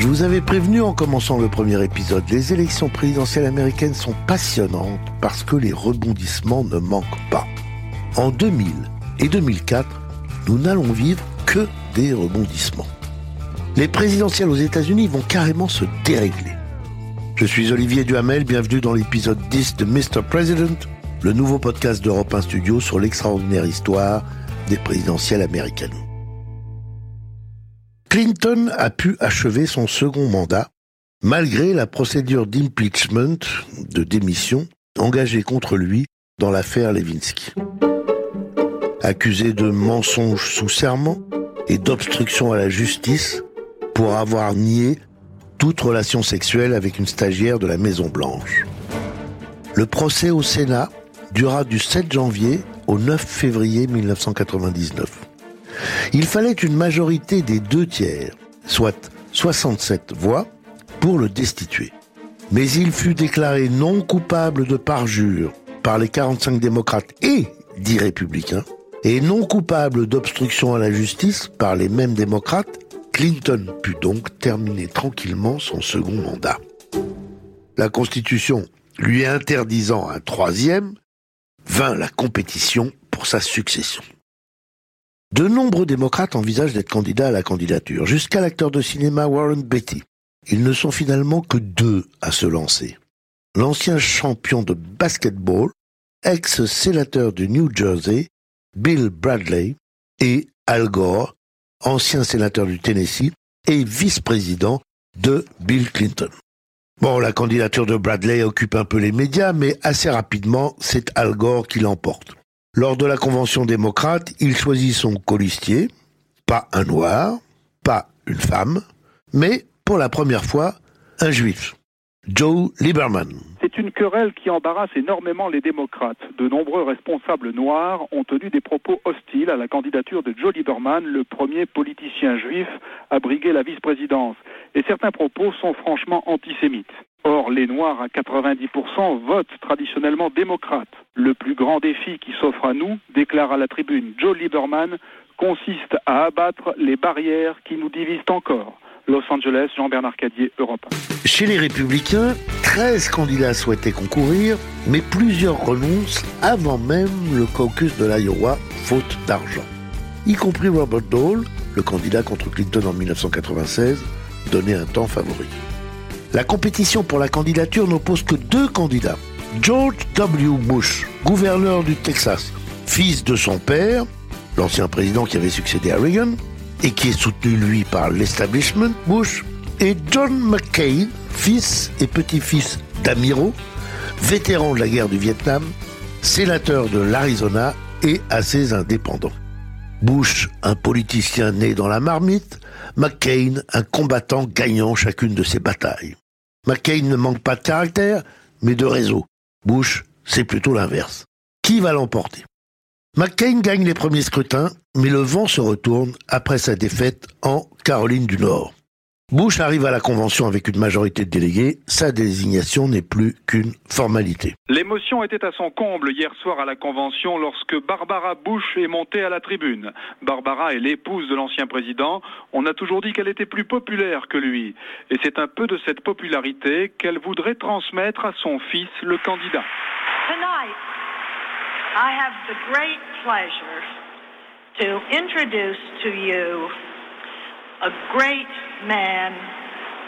Je vous avais prévenu en commençant le premier épisode, les élections présidentielles américaines sont passionnantes parce que les rebondissements ne manquent pas. En 2000 et 2004, nous n'allons vivre que des rebondissements. Les présidentielles aux États-Unis vont carrément se dérégler. Je suis Olivier Duhamel, bienvenue dans l'épisode 10 de Mr. President, le nouveau podcast d'Europe 1 Studio sur l'extraordinaire histoire des présidentielles américaines. Clinton a pu achever son second mandat malgré la procédure d'impeachment, de démission, engagée contre lui dans l'affaire Levinsky. Accusé de mensonge sous serment et d'obstruction à la justice pour avoir nié toute relation sexuelle avec une stagiaire de la Maison Blanche. Le procès au Sénat dura du 7 janvier au 9 février 1999. Il fallait une majorité des deux tiers, soit 67 voix, pour le destituer. Mais il fut déclaré non coupable de parjure par les 45 démocrates et 10 républicains, et non coupable d'obstruction à la justice par les mêmes démocrates, Clinton put donc terminer tranquillement son second mandat. La Constitution lui interdisant un troisième, vint la compétition pour sa succession. De nombreux démocrates envisagent d'être candidats à la candidature, jusqu'à l'acteur de cinéma Warren Beatty. Ils ne sont finalement que deux à se lancer. L'ancien champion de basketball, ex-sénateur du New Jersey, Bill Bradley, et Al Gore, ancien sénateur du Tennessee et vice-président de Bill Clinton. Bon, la candidature de Bradley occupe un peu les médias, mais assez rapidement, c'est Al Gore qui l'emporte. Lors de la convention démocrate, il choisit son colistier, pas un noir, pas une femme, mais pour la première fois, un juif, Joe Lieberman. C'est une querelle qui embarrasse énormément les démocrates. De nombreux responsables noirs ont tenu des propos hostiles à la candidature de Joe Lieberman, le premier politicien juif à briguer la vice-présidence. Et certains propos sont franchement antisémites. Or, les Noirs à 90% votent traditionnellement démocrates. Le plus grand défi qui s'offre à nous, déclare la tribune Joe Lieberman, consiste à abattre les barrières qui nous divisent encore. Los Angeles, Jean-Bernard Cadier, Europe. Chez les Républicains, 13 candidats souhaitaient concourir, mais plusieurs renoncent avant même le caucus de l'Iowa, faute d'argent. Y compris Robert Dole, le candidat contre Clinton en 1996, donnait un temps favori. La compétition pour la candidature n'oppose que deux candidats. George W. Bush, gouverneur du Texas, fils de son père, l'ancien président qui avait succédé à Reagan, et qui est soutenu lui par l'establishment Bush, et John McCain, fils et petit-fils d'Amiro, vétéran de la guerre du Vietnam, sénateur de l'Arizona et assez indépendant. Bush, un politicien né dans la marmite, McCain, un combattant gagnant chacune de ses batailles. McCain ne manque pas de caractère, mais de réseau. Bush, c'est plutôt l'inverse. Qui va l'emporter? McCain gagne les premiers scrutins, mais le vent se retourne après sa défaite en Caroline du Nord. Bush arrive à la convention avec une majorité de délégués, sa désignation n'est plus qu'une formalité. L'émotion était à son comble hier soir à la convention lorsque Barbara Bush est montée à la tribune. Barbara est l'épouse de l'ancien président. On a toujours dit qu'elle était plus populaire que lui. Et c'est un peu de cette popularité qu'elle voudrait transmettre à son fils, le candidat. I have the great pleasure to introduce to you a great man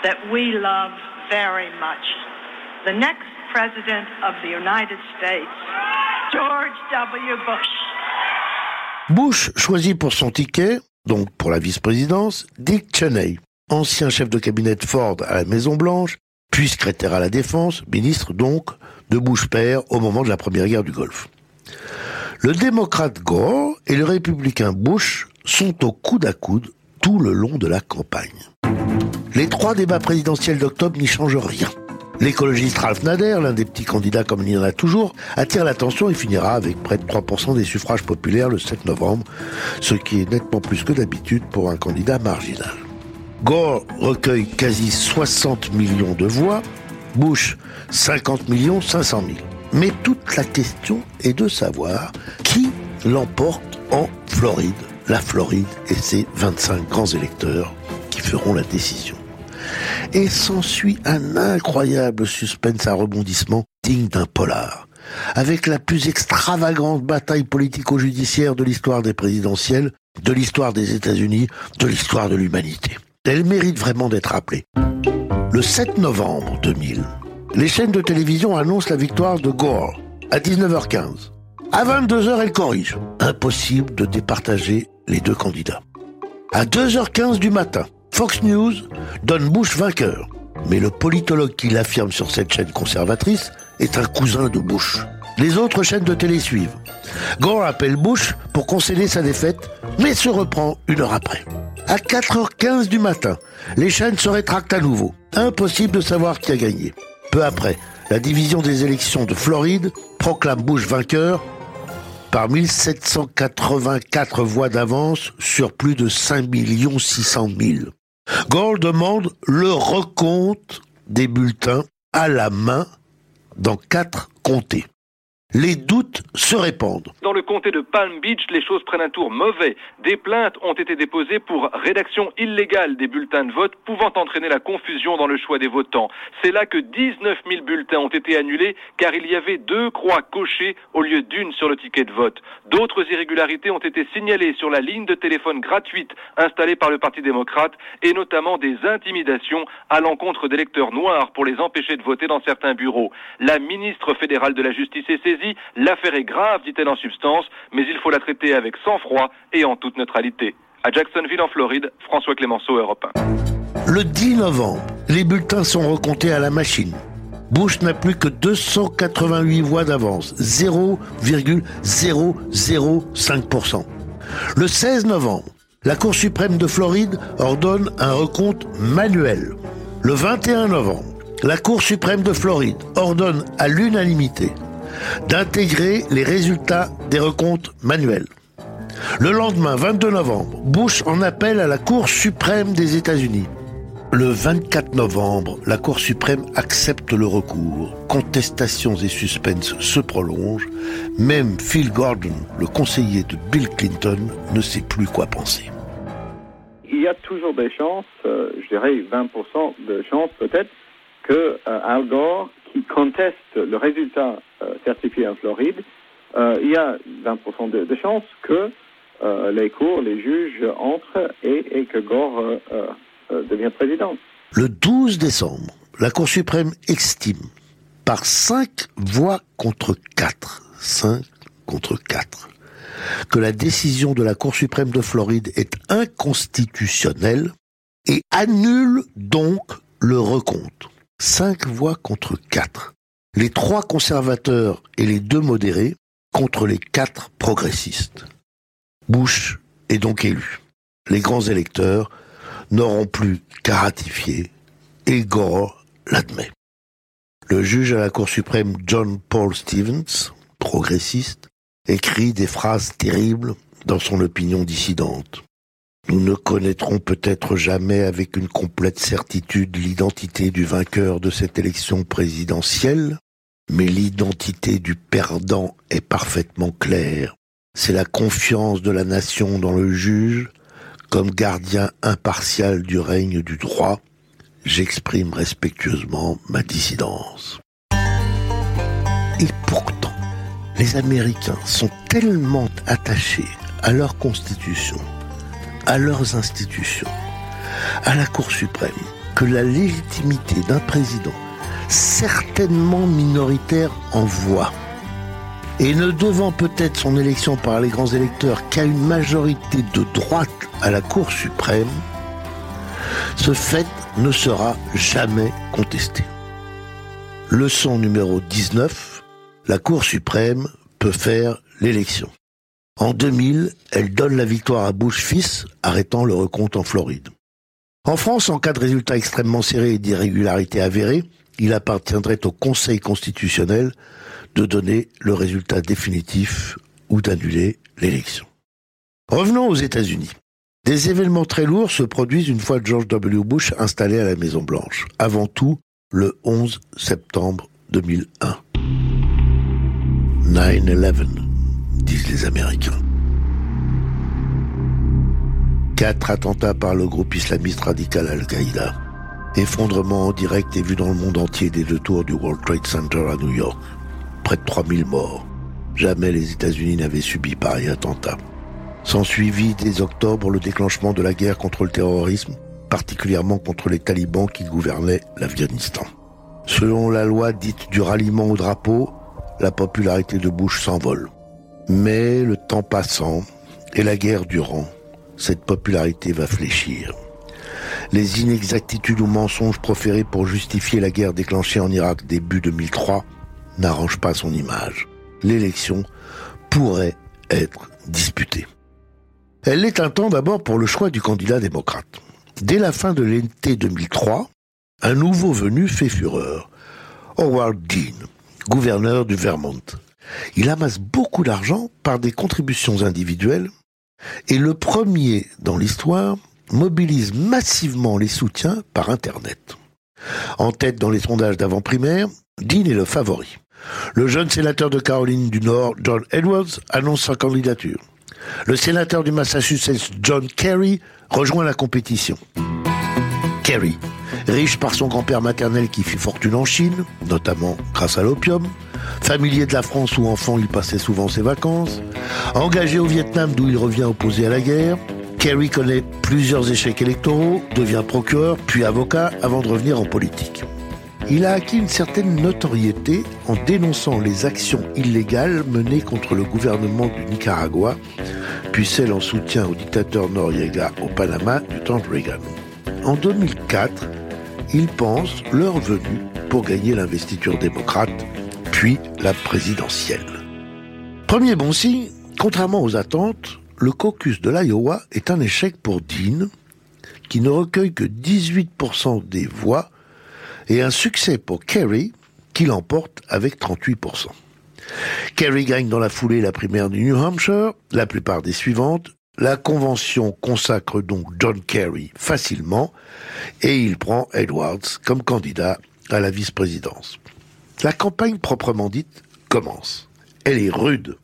that we love very much. The next President of the United States, George W. Bush. Bush choisit pour son ticket, donc pour la vice-présidence, Dick Cheney, ancien chef de cabinet de Ford à la Maison-Blanche, puis secrétaire à la Défense, ministre donc de Bush père au moment de la première guerre du Golfe. Le démocrate Gore et le républicain Bush sont au coude à coude tout le long de la campagne. Les trois débats présidentiels d'octobre n'y changent rien. L'écologiste Ralph Nader, l'un des petits candidats comme il y en a toujours, attire l'attention et finira avec près de 3% des suffrages populaires le 7 novembre, ce qui est nettement plus que d'habitude pour un candidat marginal. Gore recueille quasi 60 millions de voix, Bush 50 millions 500 000. Mais toute la question est de savoir qui l'emporte en Floride la Floride et ses 25 grands électeurs qui feront la décision. et s'ensuit un incroyable suspense à rebondissement digne d'un polar, avec la plus extravagante bataille politico-judiciaire de l'histoire des présidentielles, de l'histoire des États-Unis, de l'histoire de l'humanité. Elle mérite vraiment d'être rappelée. Le 7 novembre 2000, les chaînes de télévision annoncent la victoire de Gore à 19h15. À 22h, elle corrige. Impossible de départager les deux candidats. À 2h15 du matin, Fox News donne Bush vainqueur. Mais le politologue qui l'affirme sur cette chaîne conservatrice est un cousin de Bush. Les autres chaînes de télé suivent. Gore appelle Bush pour concéder sa défaite, mais se reprend une heure après. À 4h15 du matin, les chaînes se rétractent à nouveau. Impossible de savoir qui a gagné. Peu après, la division des élections de Floride proclame Bush vainqueur par 1784 voix d'avance sur plus de 5 600 000. Gore demande le recompte des bulletins à la main dans quatre comtés les doutes se répandent. Dans le comté de Palm Beach, les choses prennent un tour mauvais. Des plaintes ont été déposées pour rédaction illégale des bulletins de vote pouvant entraîner la confusion dans le choix des votants. C'est là que 19 000 bulletins ont été annulés car il y avait deux croix cochées au lieu d'une sur le ticket de vote. D'autres irrégularités ont été signalées sur la ligne de téléphone gratuite installée par le Parti démocrate et notamment des intimidations à l'encontre d'électeurs noirs pour les empêcher de voter dans certains bureaux. La ministre fédérale de la Justice est saisie L'affaire est grave, dit-elle en substance, mais il faut la traiter avec sang-froid et en toute neutralité. À Jacksonville, en Floride, François Clémenceau, Europe 1. Le 10 novembre, les bulletins sont recomptés à la machine. Bush n'a plus que 288 voix d'avance, 0,005%. Le 16 novembre, la Cour suprême de Floride ordonne un recompte manuel. Le 21 novembre, la Cour suprême de Floride ordonne à l'unanimité d'intégrer les résultats des recomptes manuels. Le lendemain, 22 novembre, Bush en appelle à la Cour suprême des États-Unis. Le 24 novembre, la Cour suprême accepte le recours. Contestations et suspens se prolongent. Même Phil Gordon, le conseiller de Bill Clinton, ne sait plus quoi penser. Il y a toujours des chances, euh, je dirais 20% de chances peut-être, que euh, Al Gore qui conteste le résultat euh, certifié en Floride, euh, il y a 20% de, de chances que euh, les cours, les juges entrent et, que Gore devient président. Le 12 décembre, la Cour suprême estime par 5 voix contre 4, 5 contre 4, que la décision de la Cour suprême de Floride est inconstitutionnelle et annule donc le recompte. 5 voix contre 4. Les trois conservateurs et les deux modérés contre les quatre progressistes. Bush est donc élu. Les grands électeurs n'auront plus qu'à ratifier et Gore l'admet. Le juge à la Cour suprême John Paul Stevens, progressiste, écrit des phrases terribles dans son opinion dissidente. Nous ne connaîtrons peut-être jamais avec une complète certitude l'identité du vainqueur de cette élection présidentielle, mais l'identité du perdant est parfaitement claire. C'est la confiance de la nation dans le juge, comme gardien impartial du règne du droit, j'exprime respectueusement ma dissidence. Et pourtant, les Américains sont tellement attachés à leur constitution à leurs institutions, à la Cour suprême, que la légitimité d'un président, certainement minoritaire en voix, et ne devant peut-être son élection par les grands électeurs qu'à une majorité de droite à la Cour suprême, ce fait ne sera jamais contesté. Leçon numéro 19, la Cour suprême peut faire l'élection. En 2000, elle donne la victoire à Bush fils, arrêtant le recompte en Floride. En France, en cas de résultat extrêmement serré et d'irrégularité avérée, il appartiendrait au Conseil constitutionnel de donner le résultat définitif ou d'annuler l'élection. Revenons aux États-Unis. Des événements très lourds se produisent une fois George W. Bush installé à la Maison Blanche. Avant tout, le 11 septembre 2001. 9-11 disent les Américains. Quatre attentats par le groupe islamiste radical Al-Qaïda. Effondrement en direct et vu dans le monde entier des deux tours du World Trade Center à New York. Près de 3000 morts. Jamais les États-Unis n'avaient subi pareil attentat. S'ensuivit dès octobre le déclenchement de la guerre contre le terrorisme, particulièrement contre les talibans qui gouvernaient l'Afghanistan. Selon la loi dite du ralliement au drapeau, la popularité de Bush s'envole. Mais le temps passant et la guerre durant, cette popularité va fléchir. Les inexactitudes ou mensonges proférés pour justifier la guerre déclenchée en Irak début 2003 n'arrangent pas son image. L'élection pourrait être disputée. Elle l'est un temps d'abord pour le choix du candidat démocrate. Dès la fin de l'été 2003, un nouveau venu fait fureur. Howard Dean, gouverneur du Vermont. Il amasse beaucoup d'argent par des contributions individuelles et le premier dans l'histoire mobilise massivement les soutiens par Internet. En tête dans les sondages d'avant-primaire, Dean est le favori. Le jeune sénateur de Caroline du Nord, John Edwards, annonce sa candidature. Le sénateur du Massachusetts, John Kerry, rejoint la compétition. Kerry, riche par son grand-père maternel qui fit fortune en Chine, notamment grâce à l'opium, familier de la France où enfant il passait souvent ses vacances, engagé au Vietnam d'où il revient opposé à la guerre, Kerry connaît plusieurs échecs électoraux, devient procureur puis avocat avant de revenir en politique. Il a acquis une certaine notoriété en dénonçant les actions illégales menées contre le gouvernement du Nicaragua, puis celles en soutien au dictateur Noriega au Panama du temps de Reagan. En 2004, il pense l'heure venue pour gagner l'investiture démocrate, puis la présidentielle. Premier bon signe, contrairement aux attentes, le caucus de l'Iowa est un échec pour Dean, qui ne recueille que 18% des voix, et un succès pour Kerry, qui l'emporte avec 38%. Kerry gagne dans la foulée la primaire du New Hampshire, la plupart des suivantes. La convention consacre donc John Kerry facilement, et il prend Edwards comme candidat à la vice-présidence. La campagne proprement dite commence. Elle est rude.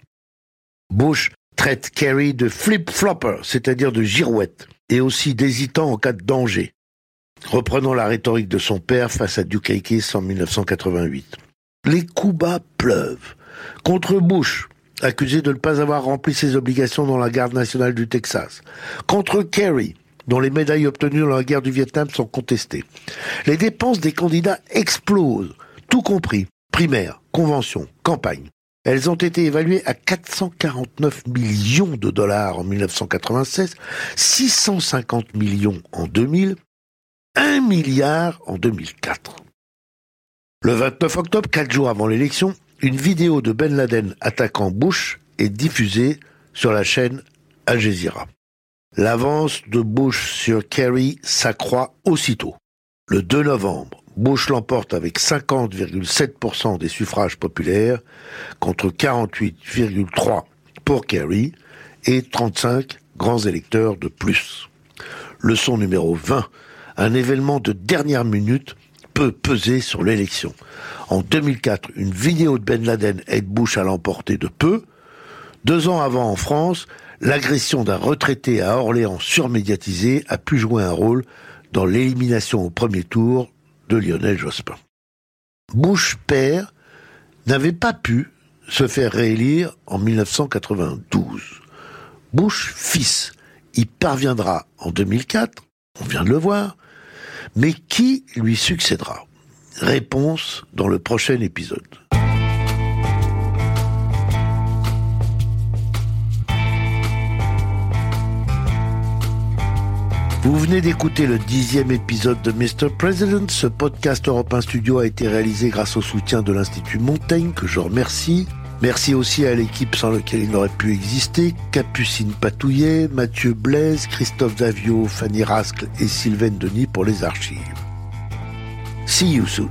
Bush traite Kerry de flip-flopper, c'est-à-dire de girouette, et aussi d'hésitant en cas de danger, reprenant la rhétorique de son père face à Duke Aikes en 1988. Les coups bas pleuvent. Contre Bush, accusé de ne pas avoir rempli ses obligations dans la garde nationale du Texas. Contre Kerry, dont les médailles obtenues dans la guerre du Vietnam sont contestées. Les dépenses des candidats explosent, tout compris, primaire, convention, campagne. Elles ont été évaluées à 449 millions de dollars en 1996, 650 millions en 2000, 1 milliard en 2004. Le 29 octobre, quatre jours avant l'élection, une vidéo de Ben Laden attaquant Bush est diffusée sur la chaîne Al Jazeera. L'avance de Bush sur Kerry s'accroît aussitôt. Le 2 novembre, Bush l'emporte avec 50,7% des suffrages populaires contre 48,3% pour Kerry et 35 grands électeurs de plus. Leçon numéro 20. Un événement de dernière minute peut peser sur l'élection. En 2004, une vidéo de Ben Laden aide Bush à l'emporter de peu. Deux ans avant en France, l'agression d'un retraité à Orléans surmédiatisé a pu jouer un rôle dans l'élimination au premier tour de Lionel Jospin. Bush père n'avait pas pu se faire réélire en 1992. Bush fils y parviendra en 2004, on vient de le voir, mais qui lui succédera? Réponse dans le prochain épisode. Vous venez d'écouter le dixième épisode de Mr. President. Ce podcast Europe 1 Studio a été réalisé grâce au soutien de l'Institut Montaigne, que je remercie. Merci aussi à l'équipe sans laquelle il n'aurait pu exister, Capucine Patouillet, Mathieu Blaise, Christophe Davio, Fanny Rascle et Sylvain Denis pour les archives. See you soon.